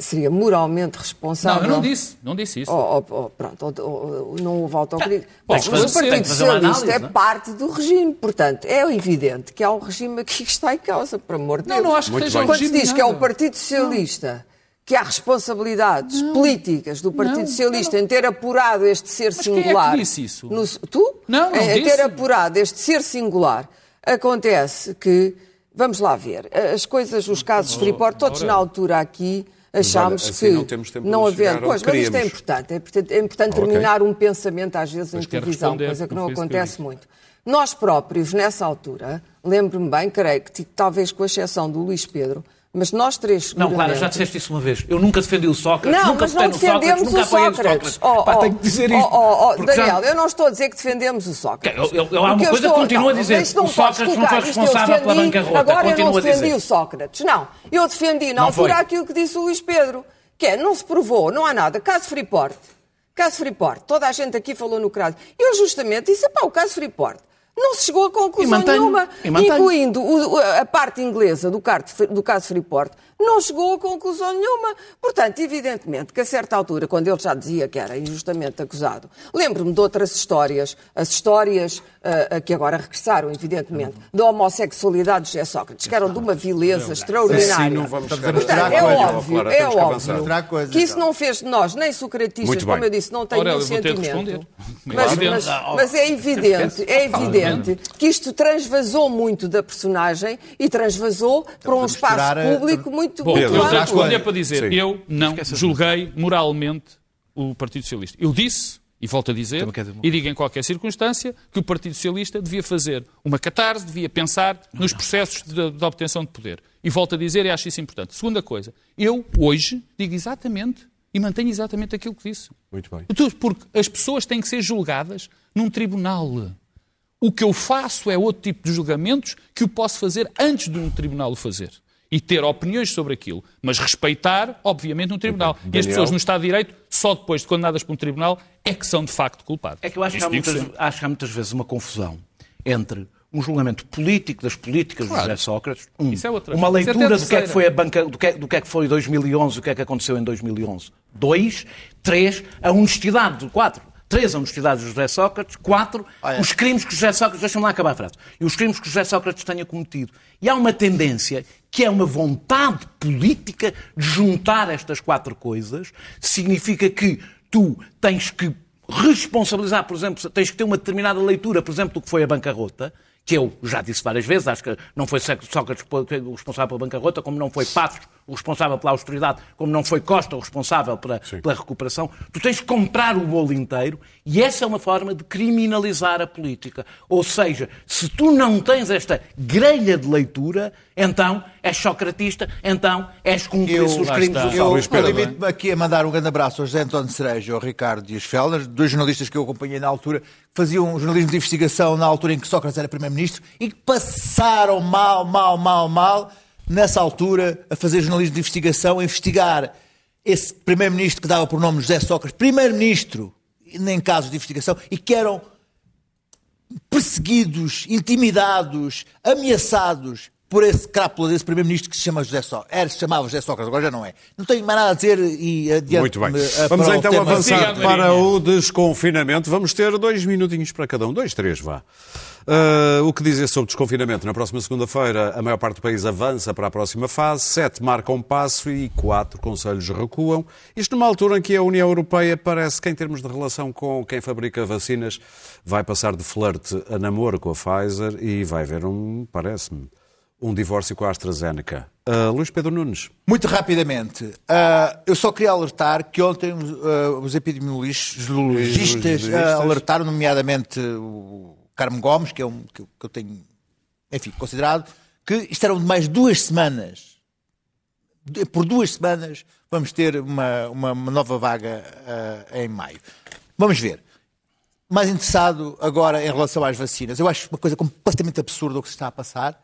seria moralmente Não, responsável... eu não disse, não disse isso. Oh, oh, oh, pronto, oh, oh, oh, não houve autocrítica. Bom, Mas mas o que Partido Socialista é não é? parte do regime. Portanto, é evidente que há um regime aqui que está em causa, por amor de Não, Deus. não acho que seja Quando se diz que é o. Partido Socialista que há responsabilidades políticas do Partido Não, Socialista não. em ter apurado este ser Mas quem é que singular. disse isso? no- tu? Não, não em, em disse. ter apurado este ser singular. Acontece que, vamos lá ver, as coisas, os casos Freeport, todos na altura aqui achámos olha, assim que não temos tempo não havendo. Pois, que mas isto é importante. É importante, é importante Ok. terminar um pensamento, às vezes, Mas em televisão, coisa que não que acontece disse. muito. Nós próprios, nessa altura, lembro-me bem, creio que talvez com a exceção do Luís Pedro, Mas nós três. Não, Clara, já disseste isso uma vez. Eu nunca defendi o Sócrates, Não, nunca mas não defendemos Sócrates, nunca o apoiei o Sócrates. Sócrates. Oh, Pá, oh, tenho que dizer oh, isto. oh, oh, porque já- Daniel, eu não estou a dizer que defendemos o Sócrates. Eu- eu- eu- há uma eu coisa que continuo a não, dizer. não O Sócrates não foi eu responsável pela defendi, bancarrota. Agora eu Continuo não a dizer. defendi o Sócrates. Não, eu defendi na Não altura aquilo que disse o Luís Pedro, que é, não se provou, não há nada. Caso Freeport, caso Freeport, toda a gente aqui falou no caso. Eu justamente disse, pá, o caso Freeport. Não se chegou a conclusão mantenho, nenhuma, incluindo o- a parte inglesa do, do caso Freeport, não chegou a conclusão nenhuma. Portanto, evidentemente que a certa altura, quando ele já dizia que era injustamente acusado, lembro-me de outras histórias, as histórias ah, que agora regressaram, evidentemente, da homossexualidade de José Sócrates, que eram de uma vileza extraordinária. Assim não vamos chegar Portanto, a é óbvio, é óbvio que isso não. fez de nós nem socratistas, como eu disse, não tenho Ora, nenhum sentimento. Mas, mas- mas é evidente, é evidente que isto transvasou muito da personagem e transvasou para um espaço público muito, Bom, muito eu amplo. de responder para dizer, Sim. eu não julguei moralmente o Partido Socialista. Eu disse, e volto a dizer, e digo em qualquer circunstância, que o Partido Socialista devia fazer uma catarse, devia pensar nos processos de, de obtenção de poder. E volto a dizer, e acho isso importante. Segunda coisa, eu hoje digo exatamente e mantenho exatamente aquilo que disse. Muito bem. Tu- Porque as pessoas têm que ser julgadas num tribunal. O que eu faço é outro tipo de julgamentos que eu posso fazer antes de um tribunal o fazer. E ter opiniões sobre aquilo. Mas respeitar, obviamente, no tribunal. E as Daniel? pessoas no Estado de Direito, só depois de condenadas por um tribunal, é que são de facto culpadas. É que eu acho que, há muitas, acho que há muitas vezes uma confusão entre um julgamento político das políticas de José Sócrates, um, Isso é outra. uma Isso é leitura a do que é que foi a banca, do que, é, do que é que foi 2011, o que é que aconteceu em 2011. Dois, três, a honestidade, quatro. Três, a honestidade de José Sócrates. Quatro, os crimes que José Sócrates... Deixa-me lá acabar a frase. E os crimes que José Sócrates tenha cometido. E há uma tendência que é uma vontade política de juntar estas quatro coisas. Significa que tu tens que responsabilizar, por exemplo, tens que ter uma determinada leitura, por exemplo, do que foi a bancarrota, que eu já disse várias vezes, acho que não foi Sócrates o responsável pela bancarrota, como não foi Passos o responsável pela austeridade, como não foi Costa o responsável pela, pela recuperação. Tu tens que comprar o bolo inteiro e essa é uma forma de criminalizar a política. Ou seja, se tu não tens esta grelha de leitura, então és socratista, então és cúmplice dos crimes está. do Eu, limito-me aqui a mandar um grande abraço ao José António Cerejo e ao Ricardo Dias Fellner, dois jornalistas que eu acompanhei na altura, que faziam um jornalismo de investigação na altura em que Sócrates era Primeiro-Ministro e que passaram mal, mal, mal, mal, nessa altura, a fazer jornalismo de investigação, a investigar esse Primeiro-Ministro que dava por nome José Sócrates, Primeiro-Ministro, em casos de investigação, e que eram perseguidos, intimidados, ameaçados por esse crápula desse primeiro-ministro que se chama José Sócrates. Era, se chamava José Sócrates, agora já não é. Não tenho mais nada a dizer e adiante. Muito bem. Vamos então avançar para o desconfinamento. Vamos ter dois minutinhos para cada um. Dois, três, vá. Uh, o que dizer sobre desconfinamento? Na próxima segunda-feira, a maior parte do país avança para a próxima fase, sete marcam um passo e quatro conselhos recuam. Isto numa altura em que a União Europeia parece que, em termos de relação com quem fabrica vacinas, vai passar de flerte a namoro com a Pfizer e vai haver um, parece-me, um divórcio com a AstraZeneca. Uh, Luís Pedro Nunes. Muito rapidamente, ah, eu só queria alertar que ontem ah, os epidemiologistas alertaram, nomeadamente o Carmo Gomes, que é um que eu, tenho, enfim, considerado, que eram de mais duas semanas. Por duas semanas vamos ter uma, uma, uma nova vaga ah, em maio. Vamos ver. Mais interessado agora em relação às vacinas. Eu acho uma coisa completamente absurda o que se está a passar,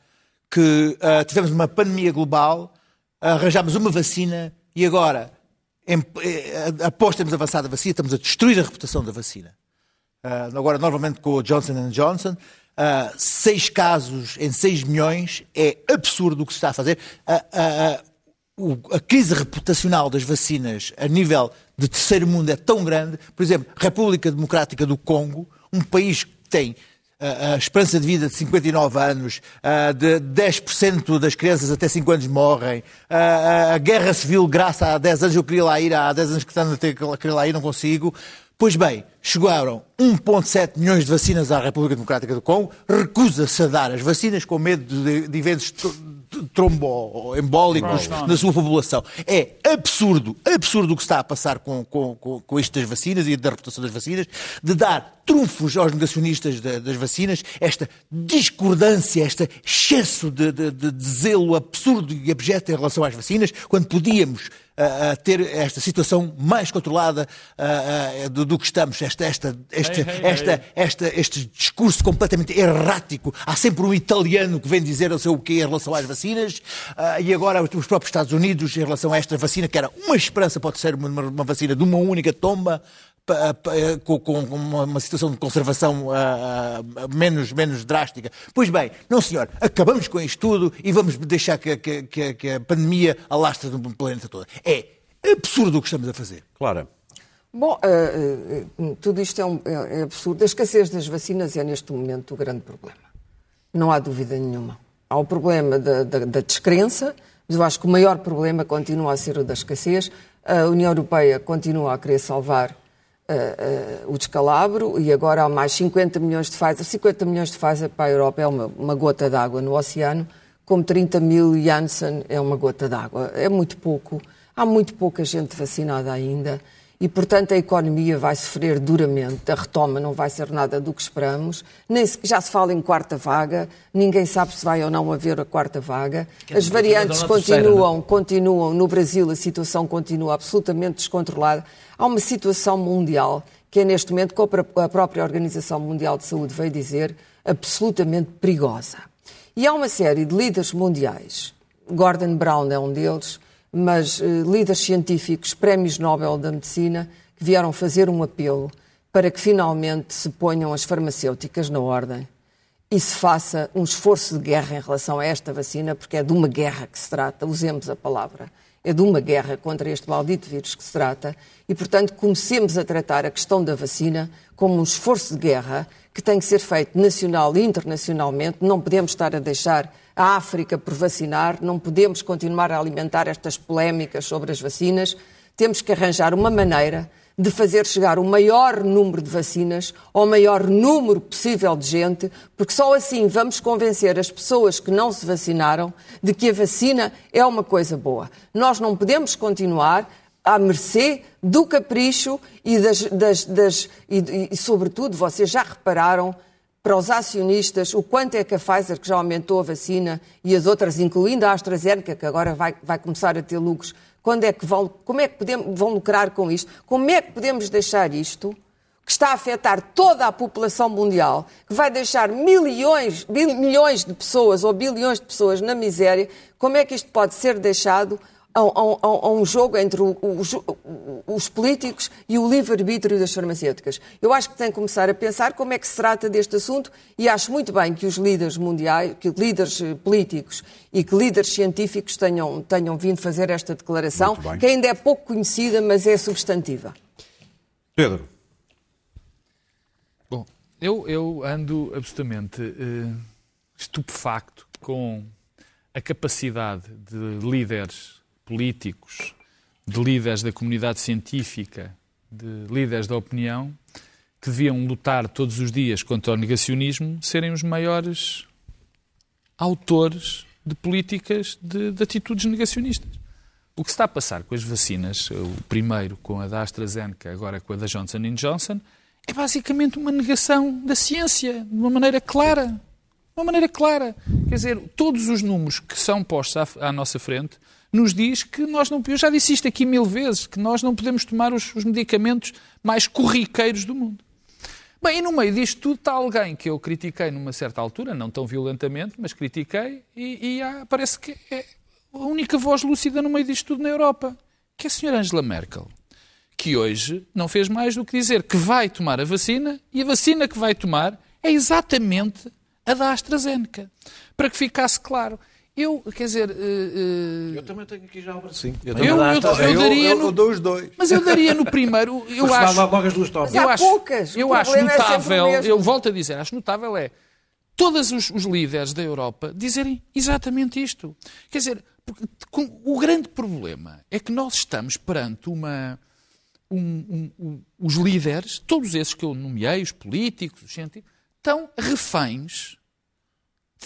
que ah, tivemos uma pandemia global, arranjámos uma vacina e agora, em, eh, após termos avançado a vacina, estamos a destruir a reputação da vacina. Ah, agora, novamente com o Johnson Johnson, ah, seis casos em 6 milhões é absurdo o que se está a fazer. Ah, o- a crise reputacional das vacinas a nível de terceiro mundo é tão grande. Por exemplo, República Democrática do Congo, um país que tem a esperança de vida de 59 anos, de 10% das crianças até 5 anos morrem, a guerra civil, graças a 10 anos, eu queria lá ir, há 10 anos que estando a ter que querer lá ir, não consigo. Pois bem, chegaram 1,7 milhões de vacinas à República Democrática do Congo, recusa-se a dar as vacinas com medo de, de eventos to- tromboembólicos na sua população. É absurdo, absurdo o que está a passar com, com, com, com isto das vacinas e da reputação das vacinas, de dar trunfos aos negacionistas das vacinas, esta discordância, este excesso de, de, de zelo absurdo e abjeto em relação às vacinas, quando podíamos uh, ter esta situação mais controlada do, do, que estamos, esta, esta, este, hey, hey, esta, hey. Esta, este discurso completamente errático. Há sempre um italiano que vem dizer não sei o quê em relação às vacinas, e agora os próprios Estados Unidos em relação a esta vacina, que era uma esperança, pode ser uma, uma vacina de uma única tomba, com, com uma, uma, situação de conservação uh, uh, menos, menos drástica. Pois bem, não senhor, acabamos com isto tudo e vamos deixar que, que, que a pandemia alastre no planeta todo. É absurdo o que estamos a fazer. Clara. Bom, uh, tudo isto é, um, é, é absurdo. A escassez das vacinas é neste momento o grande problema. Não há dúvida nenhuma. Há o problema da, da, da descrença, mas eu acho que o maior problema continua a ser o da escassez. A União Europeia continua a querer salvar uh, uh, o descalabro e agora há mais 50 milhões de Pfizer. 50 milhões de Pfizer para a Europa é uma, uma gota d'água no oceano, como 30 mil Janssen é uma gota d'água. É muito pouco. Há muito pouca gente vacinada ainda e, portanto, a economia vai sofrer duramente. A retoma não vai ser nada do que esperamos. Nem se, já se fala em quarta vaga, ninguém sabe se vai ou não haver a quarta vaga. As variantes continuam, continuam. No Brasil, a situação continua absolutamente descontrolada. Há uma situação mundial que é, neste momento, como a própria Organização Mundial de Saúde veio dizer, absolutamente perigosa. E há uma série de líderes mundiais, Gordon Brown é um deles, mas uh, líderes científicos, prémios Nobel da Medicina, que vieram fazer um apelo para que finalmente se ponham as farmacêuticas na ordem e se faça um esforço de guerra em relação a esta vacina, porque é de uma guerra que se trata, usemos a palavra, é de uma guerra contra este maldito vírus que se trata, e portanto comecemos a tratar a questão da vacina como um esforço de guerra que tem que ser feito nacional e internacionalmente, não podemos estar a deixar a África por vacinar, não podemos continuar a alimentar estas polémicas sobre as vacinas. Temos que arranjar uma maneira de fazer chegar o maior número de vacinas ao maior número possível de gente, porque só assim vamos convencer as pessoas que não se vacinaram de que a vacina é uma coisa boa. Nós não podemos continuar à mercê do capricho e, das, das, das e, e, sobretudo, vocês já repararam para os acionistas o quanto é que a Pfizer, que já aumentou a vacina, e as outras, incluindo a AstraZeneca, que agora vai, vai começar a ter lucros, quando é que vão, como é que podemos, vão lucrar com isto? Como é que podemos deixar isto, que está a afetar toda a população mundial, que vai deixar milhões, milhões de pessoas ou bilhões de pessoas na miséria, como é que isto pode ser deixado a, a, a um jogo entre o, o, os políticos e o livre-arbítrio das farmacêuticas. Eu acho que tem que começar a pensar como é que se trata deste assunto e acho muito bem que os líderes mundiais, que líderes eh, políticos e que líderes científicos tenham, tenham vindo fazer esta declaração, que ainda é pouco conhecida, mas é substantiva. Pedro. Bom, eu, eu ando absolutamente uh, estupefacto com a capacidade de líderes políticos, de líderes da comunidade científica, de líderes da opinião, que deviam lutar todos os dias contra o negacionismo, serem os maiores autores de políticas de, de atitudes negacionistas. O que está a passar com as vacinas, o primeiro com a da AstraZeneca, agora com a da Johnson Johnson, é basicamente uma negação da ciência, de uma maneira clara. De uma maneira clara. Quer dizer, todos os números que são postos à, à nossa frente nos diz que nós não. Eu já disse isto aqui mil vezes, que nós não podemos tomar os, os medicamentos mais corriqueiros do mundo. Bem, e no meio disto tudo está alguém que eu critiquei numa certa altura, não tão violentamente, mas critiquei, e, e há, parece que é a única voz lúcida no meio disto tudo na Europa, que é a senhora Angela Merkel, que hoje não fez mais do que dizer que vai tomar a vacina, e a vacina que vai tomar é exatamente a da AstraZeneca. Para que ficasse claro. Eu, quer dizer. Uh, uh... Eu também tenho aqui já o Sim. Eu, eu, eu, eu daria no... eu, dou os dois. Mas eu daria no primeiro. Eu acho. Logo as duas eu acho, poucas. Eu acho é notável. É eu volto a dizer, acho notável é todos os, os, líderes da Europa dizerem exatamente isto. Quer dizer, com, o grande problema é que nós estamos perante uma. Um, um, um, os líderes, todos esses que eu nomeei, os políticos, os científicos, estão reféns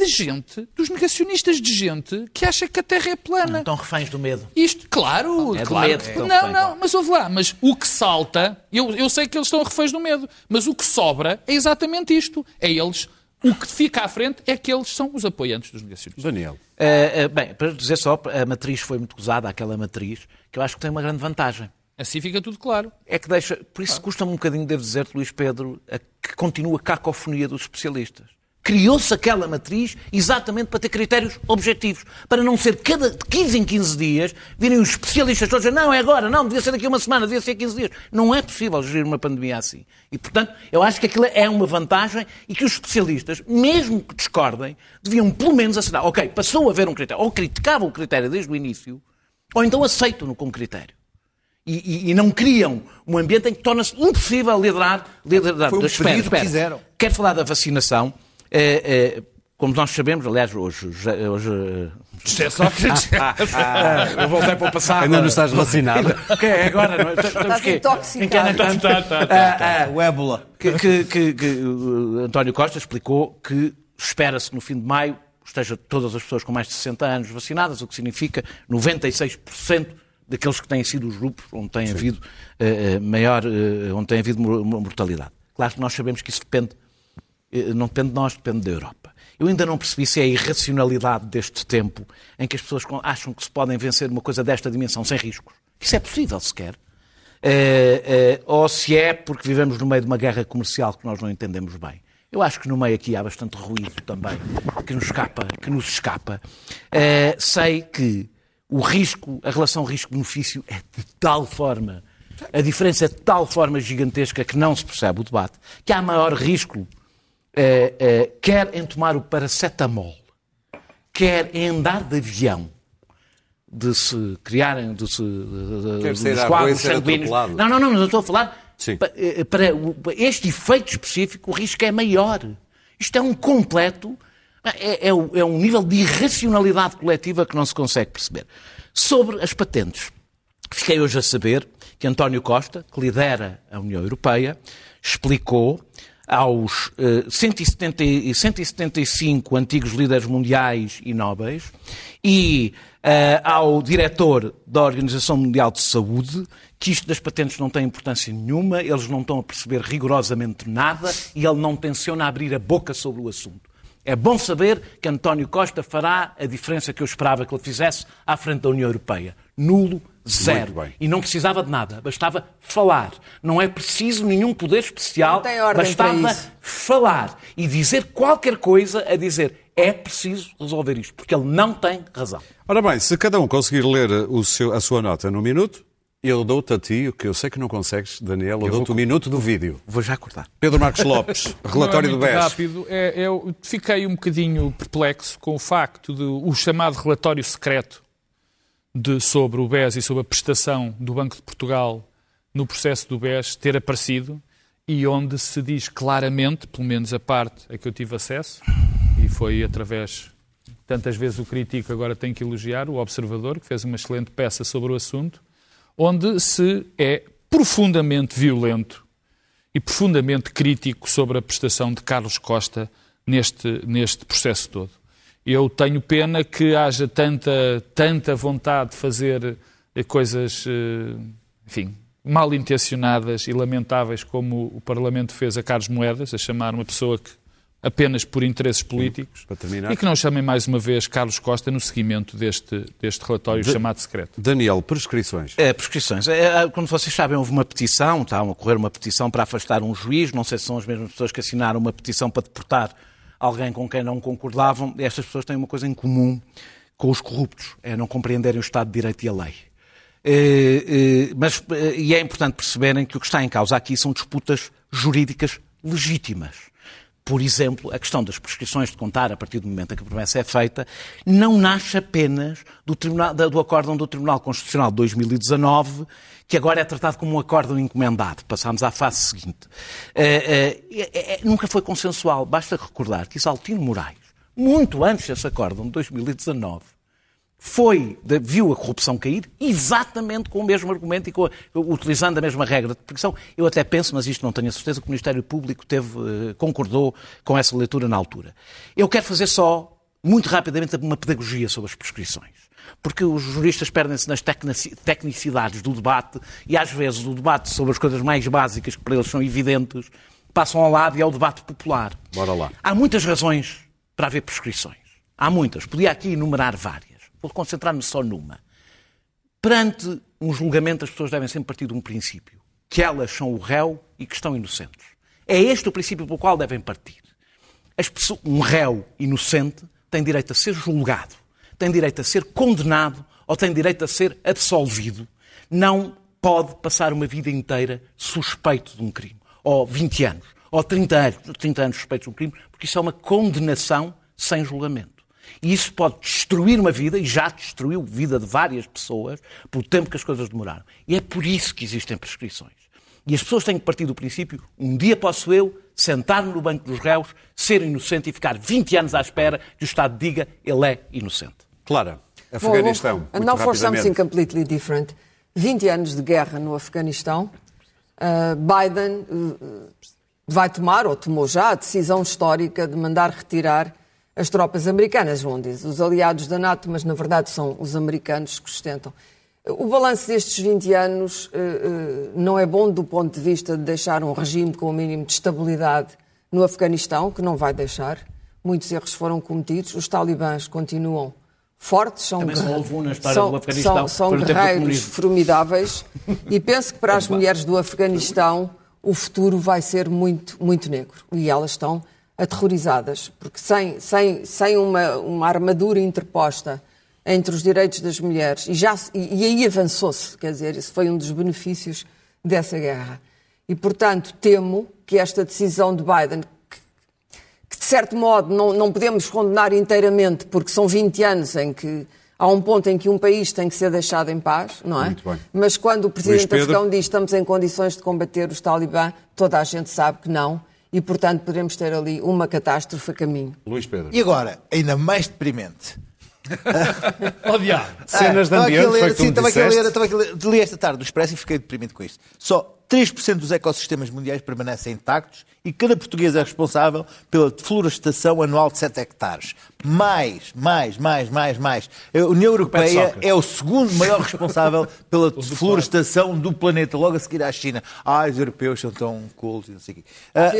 de gente, dos negacionistas de gente, que acha que a Terra é plana. Estão reféns do medo. Isto, claro, É claro. medo estão não, reféns, não, mas ouve lá, mas o que salta, eu, eu sei que eles estão reféns do medo, mas o que sobra é exatamente isto. É eles, o que fica à frente é que eles são os apoiantes dos negacionistas. Daniel. Uh, uh, bem, para dizer só, a matriz foi muito usada, aquela matriz, que eu acho que tem uma grande vantagem. Assim fica tudo claro. É que deixa. Por isso custa-me um bocadinho, devo dizer-te, Luís Pedro, a, que continua a cacofonia dos especialistas. Criou-se aquela matriz exatamente para ter critérios objetivos. Para não ser cada de 15 em 15 dias virem os especialistas todos a dizer não, é agora, não, devia ser daqui a uma semana, devia ser 15 dias. Não é possível gerir uma pandemia assim. E, portanto, eu acho que aquilo é uma vantagem e que os especialistas, mesmo que discordem, deviam pelo menos assinar. Ok, passou a haver um critério. Ou criticavam o critério desde o início, ou então aceitam-no como critério e, e- e não criam um ambiente em que torna-se impossível liderar. liderar Foi um Espera, que espera. fizeram. Quero falar da vacinação. É, é, como nós sabemos, aliás, hoje. hoje, hoje José Sócrates. eu voltei para o passado. Ainda não estás vacinado. Ok, agora. Não, estamos Estás intoxicado. Em que ano é que estamos? Ah, ah, O ébola. que, que- que- que, uh, António Costa explicou que espera-se no fim de maio esteja todas as pessoas com mais de 60 anos vacinadas, o que significa 96% daqueles que têm sido os grupos onde tem havido eh, eh, maior, eh, onde tem havido mor- mortalidade. Claro que nós sabemos que isso depende, não depende de nós, depende da Europa. Eu ainda não percebi se é a irracionalidade deste tempo em que as pessoas acham que se podem vencer uma coisa desta dimensão sem riscos. Isso é possível sequer. Eh, eh, ou se é porque vivemos no meio de uma guerra comercial que nós não entendemos bem. Eu acho que no meio aqui há bastante ruído também que nos escapa. Que nos escapa. Eh, sei que o risco, a relação risco-benefício é de tal forma, a diferença é de tal forma gigantesca que não se percebe o debate, que há maior risco eh, eh, quer em tomar o paracetamol, quer em andar de avião, de se criarem, de se. Quer dos ser sanguíneos. atropelado. Não, não, não, mas eu estou a falar. Pa- eh, Para, para este efeito específico, o risco é maior. Isto é um completo. É, é é um nível de irracionalidade coletiva que não se consegue perceber. Sobre as patentes, fiquei hoje a saber que António Costa, que lidera a União Europeia, explicou aos eh, 170 e 175 antigos líderes mundiais e nobres e eh, ao diretor da Organização Mundial de Saúde que isto das patentes não tem importância nenhuma, eles não estão a perceber rigorosamente nada e ele não tenciona abrir a boca sobre o assunto. É bom saber que António Costa fará a diferença que eu esperava que ele fizesse à frente da União Europeia. Nulo, zero. E não precisava de nada, bastava falar. Não é preciso nenhum poder especial, Não tem ordem para bastava isso. falar e dizer qualquer coisa a dizer é preciso resolver isto, porque ele não tem razão. Ora bem, se cada um conseguir ler o seu- a sua nota num minuto, eu dou-te a ti, o que eu sei que não consegues, Daniel, eu, dou-te o minuto do vídeo. Vou já cortar. Pedro Marcos Lopes, relatório não do é muito BES. rápido. É, eu fiquei um bocadinho perplexo com o facto de o chamado relatório secreto de, sobre o BES e sobre a prestação do Banco de Portugal no processo do BES ter aparecido e onde se diz claramente, pelo menos a parte a que eu tive acesso, e foi através, tantas vezes o critico, agora tenho que elogiar, o Observador, que fez uma excelente peça sobre o assunto, onde se é profundamente violento e profundamente crítico sobre a prestação de Carlos Costa neste, neste processo todo. Eu tenho pena que haja tanta, tanta vontade de fazer eh, coisas, eh, enfim, mal intencionadas e lamentáveis como o Parlamento fez a Carlos Moedas, a chamar uma pessoa que apenas por interesses políticos, para terminar. e que não chamem mais uma vez Carlos Costa no seguimento deste, deste relatório chamado secreto. Daniel, prescrições. É, prescrições. É, é, como vocês sabem, houve uma petição, está a ocorrer uma petição para afastar um juiz. Não sei se são as mesmas pessoas que assinaram uma petição para deportar alguém com quem não concordavam. Estas pessoas têm uma coisa em comum com os corruptos: é não compreenderem o Estado de Direito e a lei. Eh, eh, mas, eh, e é importante perceberem que o que está em causa aqui são disputas jurídicas legítimas. Por exemplo, a questão das prescrições de contar a partir do momento em que a promessa é feita não nasce apenas do, tribunal, do acórdão do Tribunal Constitucional de 2019, que agora é tratado como um acórdão encomendado. Passámos à fase seguinte. Eh, é- é- nunca foi consensual. Basta recordar que Isaltino Moraes, muito antes desse acórdão de 2019, foi, viu a corrupção cair exatamente com o mesmo argumento e a, utilizando a mesma regra de proteção. Eu até penso, mas isto não tenho a certeza, que o Ministério Público teve, eh, concordou com essa leitura na altura. Eu quero fazer só, muito rapidamente, uma pedagogia sobre as prescrições. Porque os juristas perdem-se nas tecnicidades do debate e, às vezes, o debate sobre as coisas mais básicas, que para eles são evidentes, passam ao lado e é o debate popular. Bora lá. Há muitas razões para haver prescrições. Há muitas. Podia aqui enumerar várias. Vou concentrar-me só numa. Perante um julgamento, as pessoas devem sempre partir de um princípio: que elas são o réu e que estão inocentes. É este o princípio pelo qual devem partir. Pessoas, um réu inocente tem direito a ser julgado, tem direito a ser condenado ou tem direito a ser absolvido. Não pode passar uma vida inteira suspeito de um crime, ou 20 anos, ou 30 anos, 30 anos suspeito de um crime, porque isso é uma condenação sem julgamento. E isso pode destruir uma vida, e já destruiu a vida de várias pessoas, pelo tempo que as coisas demoraram. E é por isso que existem prescrições. E as pessoas têm que partir do princípio: um dia posso eu sentar-me no banco dos réus, ser inocente e ficar 20 anos à espera que o Estado diga ele é inocente. Clara, Afeganistão. Well, now for something completely different. 20 anos de guerra no Afeganistão. Uh, Biden uh, vai tomar, ou tomou já, a decisão histórica de mandar retirar as tropas americanas, vão dizer, os aliados da NATO, mas na verdade são os americanos que sustentam. O balanço destes 20 anos uh, uh, não é bom do ponto de vista de deixar um regime com o mínimo de estabilidade no Afeganistão, que não vai deixar. Muitos erros foram cometidos. Os talibãs continuam fortes, são, são, são, são guerreiros formidáveis e penso que para as mulheres do Afeganistão o futuro vai ser muito, muito negro. E elas estão aterrorizadas, porque sem, sem, sem uma, uma armadura interposta entre os direitos das mulheres, e, já, e, e aí avançou-se, quer dizer, isso foi um dos benefícios dessa guerra. E, portanto, temo que esta decisão de Biden, que, que de certo modo não, não podemos condenar inteiramente, porque são 20 anos em que há um ponto em que um país tem que ser deixado em paz, não é? Mas quando o presidente afegão diz estamos em condições de combater os talibã, toda a gente sabe que não e, portanto, podemos ter ali uma catástrofe a caminho. Luís Pedro. E agora, ainda mais deprimente. oh, diabo. Cenas de ambiente, ler, foi sim, estava aqui a ler, estava aqui a ler, li esta tarde do Expresso e fiquei deprimido com isto. Só 3% dos ecossistemas mundiais permanecem intactos e cada português é responsável pela deflorestação anual de 7 hectares. Mais, mais, mais, mais, mais. A União Europeia é o segundo maior responsável pela deflorestação do planeta, logo a seguir à China. Ah, os europeus são tão cool e não sei o quê.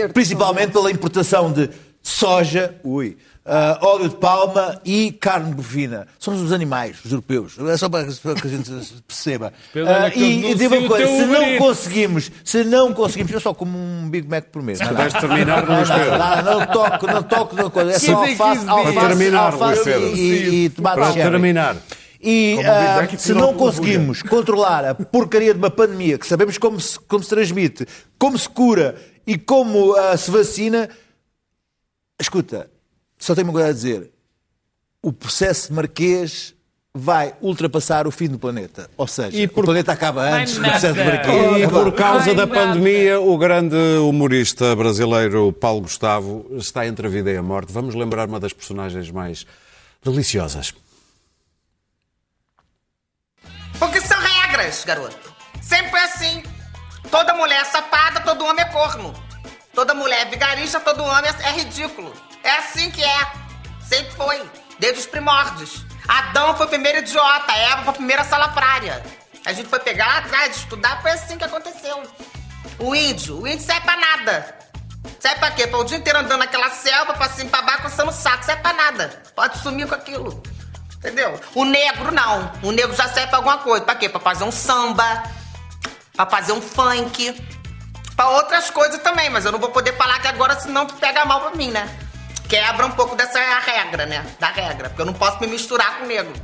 Uh, principalmente pela importação de soja, ui, uh, óleo de palma e carne bovina. Somos os animais, os europeus. É só para, que a gente perceba. Uh, e digo uma coisa, se não conseguimos, se não conseguimos, eu só como um Big Mac por mês. Não, vais terminar Pedro. Não, não, toco, não toco na coisa. É só alface, alface, para terminar, alface e, e tomate Para terminar. E uh, se não conseguimos controlar a porcaria de uma pandemia, que sabemos como se, como se transmite, como se cura e como uh, se vacina, escuta, só tenho uma coisa a dizer. O processo marquês vai ultrapassar o fim do planeta. Ou seja, por... o planeta acaba antes do processo marquês. E por causa da pandemia, o grande humorista brasileiro Paulo Gustavo está entre a vida e a morte. Vamos lembrar uma das personagens mais deliciosas. Porque são regras, garoto. Sempre é assim. Toda mulher é safada, todo homem é corno. Toda mulher é vigarista, todo homem é ridículo. É assim que é. Sempre foi. Desde os primórdios. Adão foi o primeiro idiota, Eva foi a primeira salafrária. A gente foi pegar lá atrás, estudar, foi assim que aconteceu. O índio, o índio serve pra nada. Serve pra quê? Pra o dia inteiro andando naquela selva, pra cima e pra baixo, coçando o saco. Serve pra nada. Pode sumir com aquilo. Entendeu? O negro, não. O negro já serve pra alguma coisa. Pra quê? Pra fazer um samba, pra fazer um funk, pra outras coisas também. Mas eu não vou poder falar que agora, senão pega mal pra mim, né? Quebra um pouco dessa regra, né? Da regra. Porque eu não posso me misturar com negro.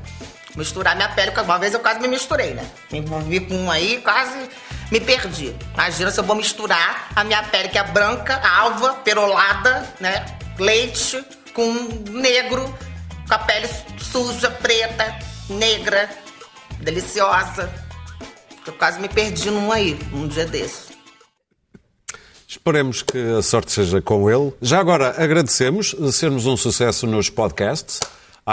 Misturar minha pele, uma vez eu quase me misturei, né? Me envolvi com um aí, quase me perdi. Imagina se eu vou misturar a minha pele, que é branca, alva, perolada, né? Leite, com negro, com a pele suja, preta, negra, deliciosa. Eu quase me perdi num aí, num dia desse. Esperemos que a sorte seja com ele. Já agora agradecemos sermos um sucesso nos podcasts.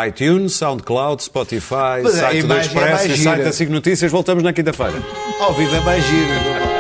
iTunes, SoundCloud, Spotify, Mas a site do é Expresso e site da SIG Notícias. Voltamos na quinta-feira. Ao vivo é mais giro.